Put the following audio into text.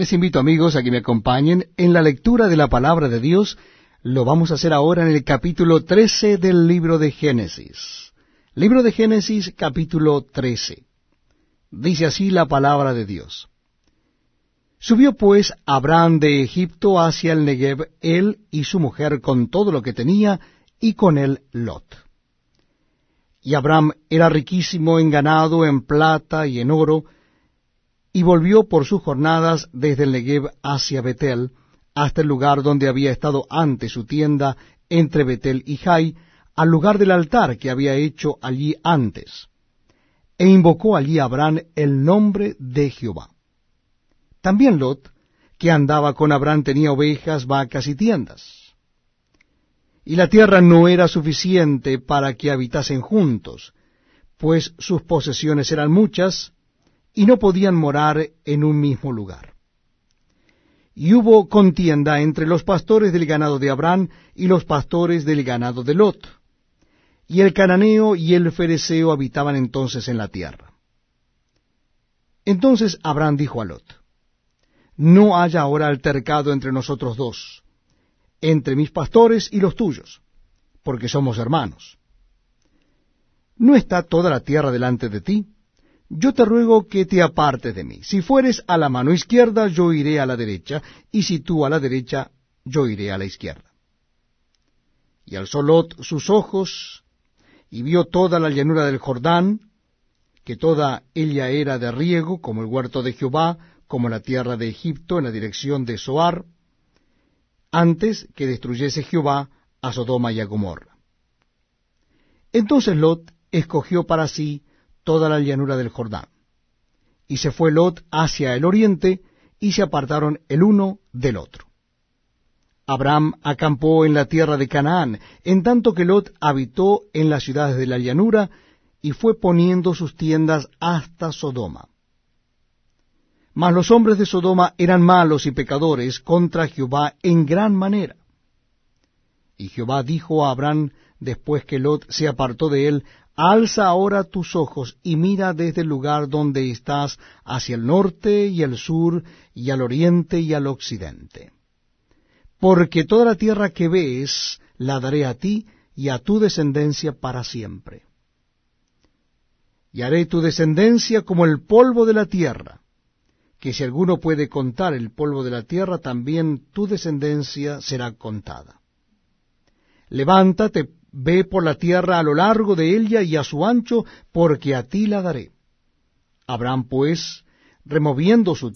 Les invito amigos a que me acompañen en la lectura de la palabra de Dios. Lo vamos a hacer ahora en el capítulo 13 del libro de Génesis. Libro de Génesis capítulo 13. Dice así la palabra de Dios. Subió pues Abraham de Egipto hacia el Negev, él y su mujer con todo lo que tenía, y con él Lot. Y Abraham era riquísimo en ganado, en plata y en oro, y volvió por sus jornadas desde el Negev hacia Betel, hasta el lugar donde había estado antes su tienda entre Betel y Jai, al lugar del altar que había hecho allí antes. E invocó allí Abraham el nombre de Jehová. También Lot, que andaba con Abraham, tenía ovejas, vacas y tiendas. Y la tierra no era suficiente para que habitasen juntos, pues sus posesiones eran muchas, y no podían morar en un mismo lugar. Y hubo contienda entre los pastores del ganado de Abraham y los pastores del ganado de Lot. Y el cananeo y el fereceo habitaban entonces en la tierra. Entonces Abraham dijo a Lot, No haya ahora altercado entre nosotros dos, entre mis pastores y los tuyos, porque somos hermanos. ¿No está toda la tierra delante de ti? Yo te ruego que te apartes de mí. Si fueres a la mano izquierda, yo iré a la derecha, y si tú a la derecha, yo iré a la izquierda. Y alzó Lot sus ojos, y vio toda la llanura del Jordán, que toda ella era de riego, como el huerto de Jehová, como la tierra de Egipto, en la dirección de Soar, antes que destruyese Jehová a Sodoma y a Gomorra. Entonces Lot escogió para sí toda la llanura del Jordán. Y se fue Lot hacia el oriente, y se apartaron el uno del otro. Abraham acampó en la tierra de Canaán, en tanto que Lot habitó en las ciudades de la llanura, y fue poniendo sus tiendas hasta Sodoma. Mas los hombres de Sodoma eran malos y pecadores contra Jehová en gran manera. Y Jehová dijo a Abraham, después que Lot se apartó de él, Alza ahora tus ojos y mira desde el lugar donde estás hacia el norte y el sur y al oriente y al occidente. Porque toda la tierra que ves la daré a ti y a tu descendencia para siempre. Y haré tu descendencia como el polvo de la tierra, que si alguno puede contar el polvo de la tierra, también tu descendencia será contada. Levántate, Ve por la tierra a lo largo de ella y a su ancho, porque a ti la daré. Abraham, pues, removiendo su